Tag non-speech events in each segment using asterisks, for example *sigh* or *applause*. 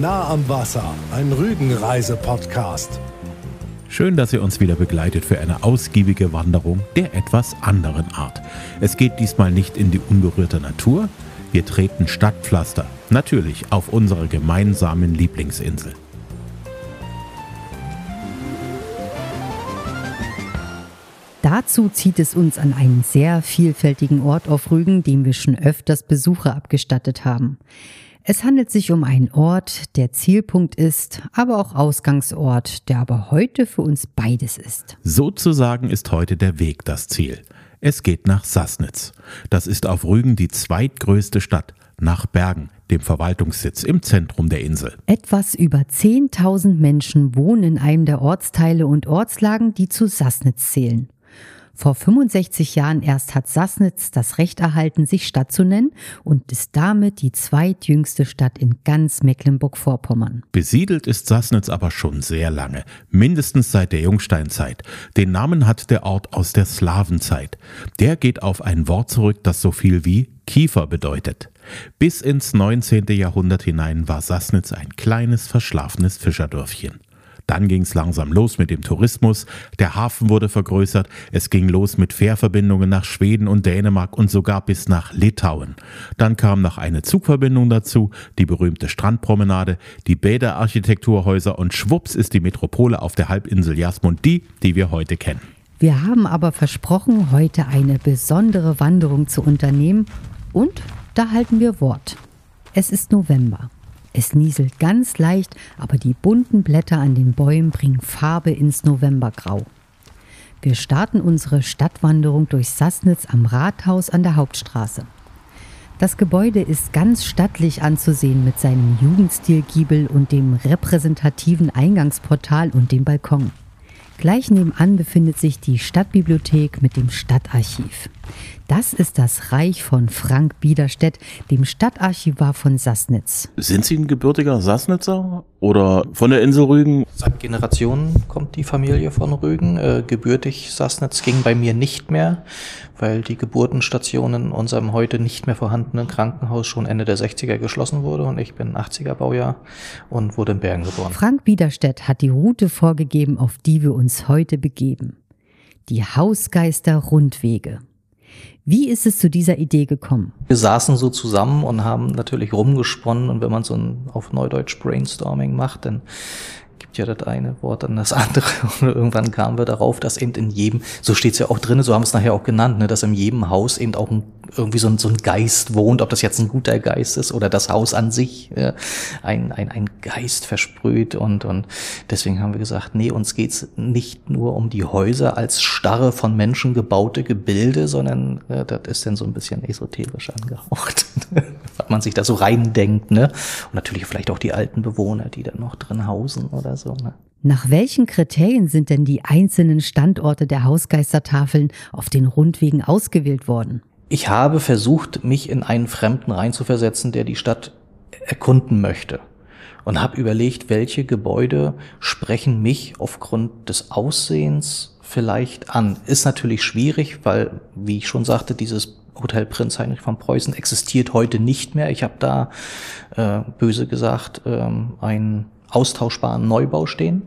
Nah am Wasser, ein Rügenreise-Podcast. Schön, dass ihr uns wieder begleitet für eine ausgiebige Wanderung der etwas anderen Art. Es geht diesmal nicht in die unberührte Natur, wir treten Stadtpflaster, natürlich auf unserer gemeinsamen Lieblingsinsel. Dazu zieht es uns an einen sehr vielfältigen Ort auf Rügen, dem wir schon öfters Besucher abgestattet haben. Es handelt sich um einen Ort, der Zielpunkt ist, aber auch Ausgangsort, der aber heute für uns beides ist. Sozusagen ist heute der Weg das Ziel. Es geht nach Sassnitz. Das ist auf Rügen die zweitgrößte Stadt, nach Bergen, dem Verwaltungssitz im Zentrum der Insel. Etwas über 10.000 Menschen wohnen in einem der Ortsteile und Ortslagen, die zu Sassnitz zählen. Vor 65 Jahren erst hat Sassnitz das Recht erhalten, sich Stadt zu nennen und ist damit die zweitjüngste Stadt in ganz Mecklenburg-Vorpommern. Besiedelt ist Sassnitz aber schon sehr lange, mindestens seit der Jungsteinzeit. Den Namen hat der Ort aus der Slawenzeit. Der geht auf ein Wort zurück, das so viel wie Kiefer bedeutet. Bis ins 19. Jahrhundert hinein war Sassnitz ein kleines, verschlafenes Fischerdörfchen. Dann ging es langsam los mit dem Tourismus, der Hafen wurde vergrößert, es ging los mit Fährverbindungen nach Schweden und Dänemark und sogar bis nach Litauen. Dann kam noch eine Zugverbindung dazu, die berühmte Strandpromenade, die Bäderarchitekturhäuser und schwupps ist die Metropole auf der Halbinsel Jasmund die, die wir heute kennen. Wir haben aber versprochen, heute eine besondere Wanderung zu unternehmen und da halten wir Wort. Es ist November. Es nieselt ganz leicht, aber die bunten Blätter an den Bäumen bringen Farbe ins Novembergrau. Wir starten unsere Stadtwanderung durch Sassnitz am Rathaus an der Hauptstraße. Das Gebäude ist ganz stattlich anzusehen mit seinem Jugendstilgiebel und dem repräsentativen Eingangsportal und dem Balkon. Gleich nebenan befindet sich die Stadtbibliothek mit dem Stadtarchiv. Das ist das Reich von Frank Biederstedt, dem Stadtarchivar von Sassnitz. Sind Sie ein gebürtiger Sassnitzer oder von der Insel Rügen? Seit Generationen kommt die Familie von Rügen. Äh, gebürtig Sassnitz ging bei mir nicht mehr, weil die Geburtenstation in unserem heute nicht mehr vorhandenen Krankenhaus schon Ende der 60er geschlossen wurde und ich bin 80er Baujahr und wurde in Bergen geboren. Frank Biederstedt hat die Route vorgegeben, auf die wir uns heute begeben. Die Hausgeister Rundwege. Wie ist es zu dieser Idee gekommen? Wir saßen so zusammen und haben natürlich rumgesponnen und wenn man so ein auf Neudeutsch Brainstorming macht, dann gibt ja das eine Wort an das *laughs* andere. Und irgendwann kamen wir darauf, dass eben in jedem, so steht es ja auch drin, so haben es nachher auch genannt, ne, dass in jedem Haus eben auch ein, irgendwie so ein, so ein Geist wohnt, ob das jetzt ein guter Geist ist oder das Haus an sich äh, ein, ein, ein Geist versprüht und, und deswegen haben wir gesagt, nee, uns geht's nicht nur um die Häuser als starre von Menschen gebaute Gebilde, sondern äh, das ist dann so ein bisschen esoterisch angehaucht, *laughs* man sich da so reindenkt, ne? Und natürlich vielleicht auch die alten Bewohner, die da noch drin hausen oder so. Ne? Nach welchen Kriterien sind denn die einzelnen Standorte der Hausgeistertafeln auf den Rundwegen ausgewählt worden? Ich habe versucht, mich in einen Fremden reinzuversetzen, der die Stadt erkunden möchte. Und habe überlegt, welche Gebäude sprechen mich aufgrund des Aussehens vielleicht an. Ist natürlich schwierig, weil, wie ich schon sagte, dieses Hotel Prinz Heinrich von Preußen existiert heute nicht mehr. Ich habe da, äh, böse gesagt, ähm, ein austauschbaren Neubau stehen,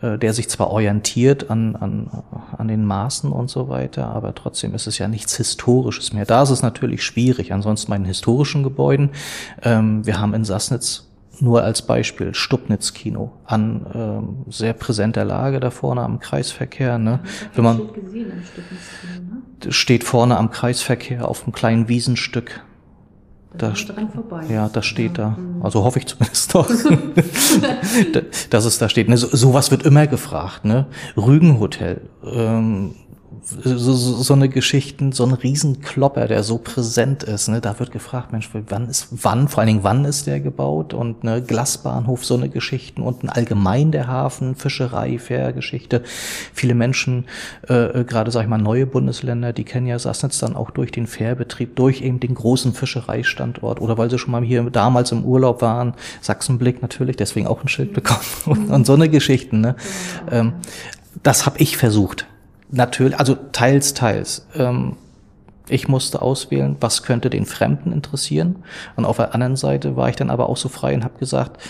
äh, der sich zwar orientiert an, an, an den Maßen und so weiter, aber trotzdem ist es ja nichts Historisches mehr. Da ist es natürlich schwierig. Ansonsten bei den historischen Gebäuden, ähm, wir haben in Sassnitz nur als Beispiel Stubnitz Kino an ähm, sehr präsenter Lage da vorne am Kreisverkehr. Ne? Wenn man ne? Steht vorne am Kreisverkehr auf einem kleinen Wiesenstück da, dran vorbei. Ja, das steht da. Mhm. Also hoffe ich zumindest doch, *laughs* *laughs* dass es da steht. Ne, so, sowas wird immer gefragt. Ne? Rügenhotel. Ähm, so, so, so eine Geschichten, so ein Riesenklopper, der so präsent ist. Ne? Da wird gefragt, Mensch, wann ist, wann, vor allen Dingen, wann ist der gebaut? Und ne, Glasbahnhof, so eine Geschichten und ein allgemein der Hafen, Fischerei, Fährgeschichte. Viele Menschen, äh, gerade sag ich mal neue Bundesländer, die kennen ja Sassnitz dann auch durch den Fährbetrieb, durch eben den großen Fischereistandort oder weil sie schon mal hier damals im Urlaub waren, Sachsenblick natürlich, deswegen auch ein Schild bekommen *laughs* und, und so eine Geschichten. Ne? Ähm, das habe ich versucht natürlich, also teils, teils. Ähm, ich musste auswählen, was könnte den Fremden interessieren. Und auf der anderen Seite war ich dann aber auch so frei und habe gesagt,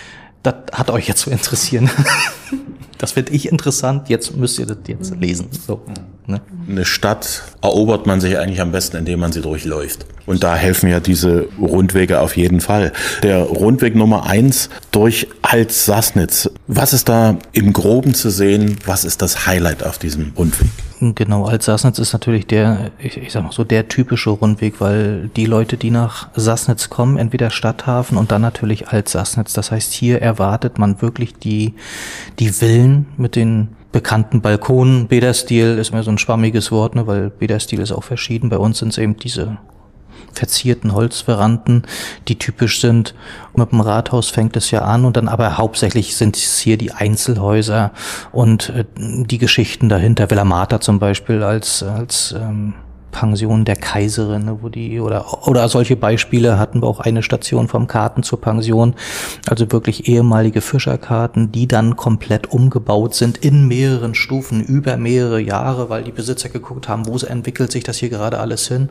das hat euch jetzt zu interessieren. *laughs* das finde ich interessant, jetzt müsst ihr das jetzt lesen. So, ne? Eine Stadt erobert man sich eigentlich am besten, indem man sie durchläuft. Und da helfen ja diese Rundwege auf jeden Fall. Der Rundweg Nummer eins durch Alt-Sassnitz. Was ist da im Groben zu sehen? Was ist das Highlight auf diesem Rundweg? Genau, Alt-Sassnitz ist natürlich der, ich, ich sag mal so, der typische Rundweg, weil die Leute, die nach Sassnitz kommen, entweder Stadthafen und dann natürlich Alt-Sassnitz. Das heißt, hier erwartet man wirklich die, die Villen mit den bekannten Balkonen. Bederstil ist mir so ein schwammiges Wort, ne, weil Bederstil ist auch verschieden. Bei uns sind es eben diese verzierten Holzveranden, die typisch sind. Mit dem Rathaus fängt es ja an und dann aber hauptsächlich sind es hier die Einzelhäuser und äh, die Geschichten dahinter. Villa Marta zum Beispiel als, als ähm, Pension der Kaiserin, ne, wo die oder oder solche Beispiele hatten wir auch eine Station vom Karten zur Pension, also wirklich ehemalige Fischerkarten, die dann komplett umgebaut sind in mehreren Stufen über mehrere Jahre, weil die Besitzer geguckt haben, wo entwickelt sich das hier gerade alles hin,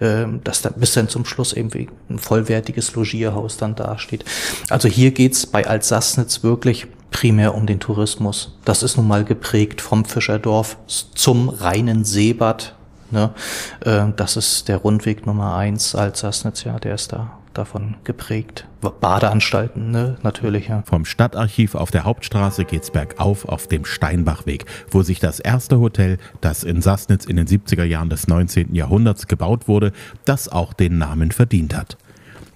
äh, dass da bis dann zum Schluss eben ein vollwertiges Logierhaus dann dasteht. Also hier geht's bei Altsassnitz wirklich primär um den Tourismus. Das ist nun mal geprägt vom Fischerdorf zum reinen Seebad Ne? Äh, das ist der Rundweg Nummer eins Alsassnitz, ja, der ist da davon geprägt. Badeanstalten, ne? natürlich. Ja. Vom Stadtarchiv auf der Hauptstraße geht's bergauf auf dem Steinbachweg, wo sich das erste Hotel, das in Sassnitz in den 70er Jahren des 19. Jahrhunderts gebaut wurde, das auch den Namen verdient hat.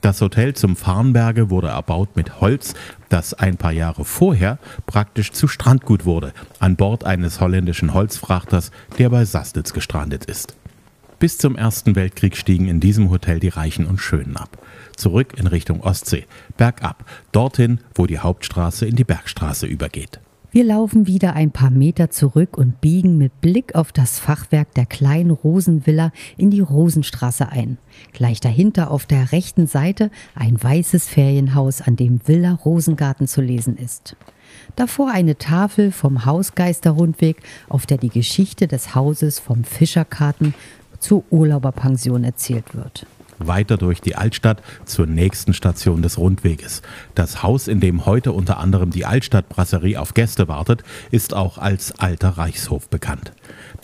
Das Hotel zum Farnberge wurde erbaut mit Holz, das ein paar Jahre vorher praktisch zu Strandgut wurde, an Bord eines holländischen Holzfrachters, der bei Sassnitz gestrandet ist. Bis zum Ersten Weltkrieg stiegen in diesem Hotel die Reichen und Schönen ab. Zurück in Richtung Ostsee, bergab, dorthin, wo die Hauptstraße in die Bergstraße übergeht. Wir laufen wieder ein paar Meter zurück und biegen mit Blick auf das Fachwerk der kleinen Rosenvilla in die Rosenstraße ein. Gleich dahinter auf der rechten Seite ein weißes Ferienhaus, an dem Villa Rosengarten zu lesen ist. Davor eine Tafel vom Hausgeisterrundweg, auf der die Geschichte des Hauses vom Fischerkarten zur Urlauberpension erzählt wird weiter durch die Altstadt zur nächsten Station des Rundweges. Das Haus, in dem heute unter anderem die Altstadtbrasserie auf Gäste wartet, ist auch als Alter Reichshof bekannt.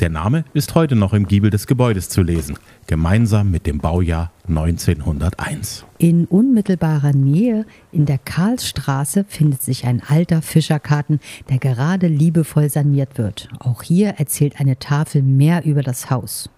Der Name ist heute noch im Giebel des Gebäudes zu lesen, gemeinsam mit dem Baujahr 1901. In unmittelbarer Nähe in der Karlsstraße findet sich ein alter Fischerkarten, der gerade liebevoll saniert wird. Auch hier erzählt eine Tafel mehr über das Haus.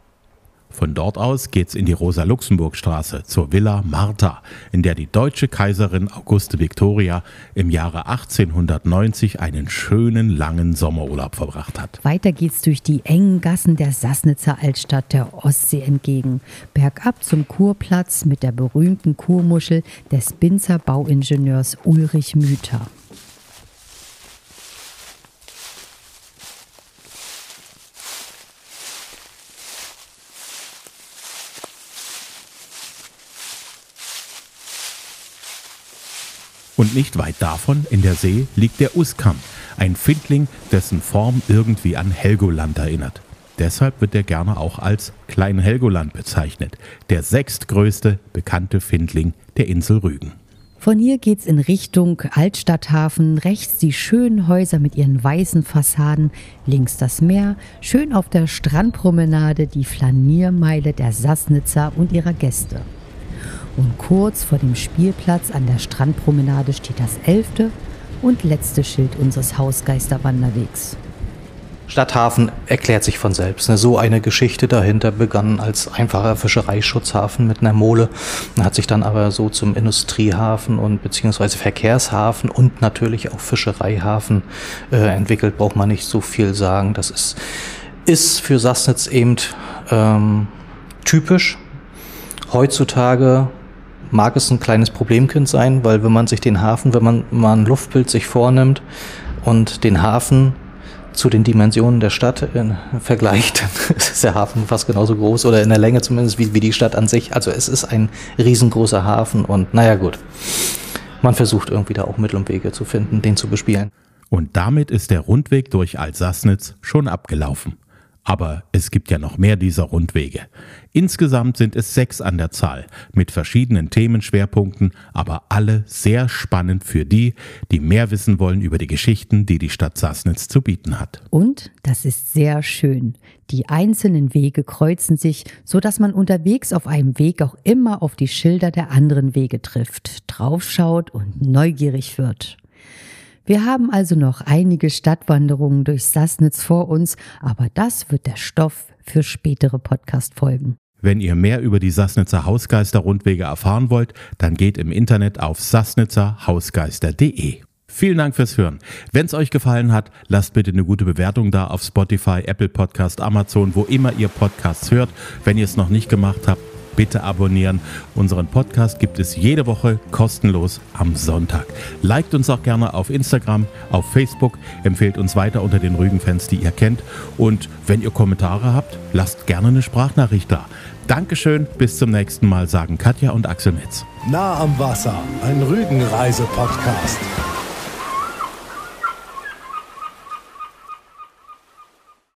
Von dort aus geht's in die Rosa-Luxemburg-Straße zur Villa Martha, in der die deutsche Kaiserin Auguste Victoria im Jahre 1890 einen schönen langen Sommerurlaub verbracht hat. Weiter geht's durch die engen Gassen der Sassnitzer Altstadt der Ostsee entgegen, bergab zum Kurplatz mit der berühmten Kurmuschel des Binzer Bauingenieurs Ulrich Müther. Und nicht weit davon, in der See, liegt der Uskam, ein Findling, dessen Form irgendwie an Helgoland erinnert. Deshalb wird er gerne auch als Klein Helgoland bezeichnet, der sechstgrößte bekannte Findling der Insel Rügen. Von hier geht's in Richtung Altstadthafen, rechts die schönen Häuser mit ihren weißen Fassaden, links das Meer, schön auf der Strandpromenade die Flaniermeile der Sassnitzer und ihrer Gäste. Und kurz vor dem Spielplatz an der Strandpromenade steht das elfte und letzte Schild unseres Hausgeisterwanderwegs. Stadthafen erklärt sich von selbst. Ne? So eine Geschichte dahinter begann als einfacher Fischereischutzhafen mit einer Mole, hat sich dann aber so zum Industriehafen und beziehungsweise Verkehrshafen und natürlich auch Fischereihafen äh, entwickelt. Braucht man nicht so viel sagen. Das ist, ist für Sassnitz eben ähm, typisch. Heutzutage mag es ein kleines Problemkind sein, weil wenn man sich den Hafen, wenn man mal ein Luftbild sich vornimmt und den Hafen zu den Dimensionen der Stadt äh, vergleicht, *laughs* ist der Hafen fast genauso groß oder in der Länge zumindest wie, wie die Stadt an sich. Also es ist ein riesengroßer Hafen und naja gut, man versucht irgendwie da auch Mittel und Wege zu finden, den zu bespielen. Und damit ist der Rundweg durch Alsassnitz schon abgelaufen. Aber es gibt ja noch mehr dieser Rundwege. Insgesamt sind es sechs an der Zahl, mit verschiedenen Themenschwerpunkten, aber alle sehr spannend für die, die mehr wissen wollen über die Geschichten, die die Stadt Sassnitz zu bieten hat. Und das ist sehr schön. Die einzelnen Wege kreuzen sich, so dass man unterwegs auf einem Weg auch immer auf die Schilder der anderen Wege trifft, draufschaut und neugierig wird. Wir haben also noch einige Stadtwanderungen durch Sassnitz vor uns, aber das wird der Stoff für spätere Podcast-Folgen. Wenn ihr mehr über die Sassnitzer Hausgeister-Rundwege erfahren wollt, dann geht im Internet auf sassnitzerhausgeister.de. Vielen Dank fürs Hören. Wenn es euch gefallen hat, lasst bitte eine gute Bewertung da auf Spotify, Apple Podcast, Amazon, wo immer ihr Podcasts hört. Wenn ihr es noch nicht gemacht habt, bitte abonnieren. Unseren Podcast gibt es jede Woche kostenlos am Sonntag. Liked uns auch gerne auf Instagram, auf Facebook, empfehlt uns weiter unter den Rügenfans, die ihr kennt. Und wenn ihr Kommentare habt, lasst gerne eine Sprachnachricht da. Dankeschön, bis zum nächsten Mal, sagen Katja und Axel Metz. Nah am Wasser, ein Rügenreise-Podcast.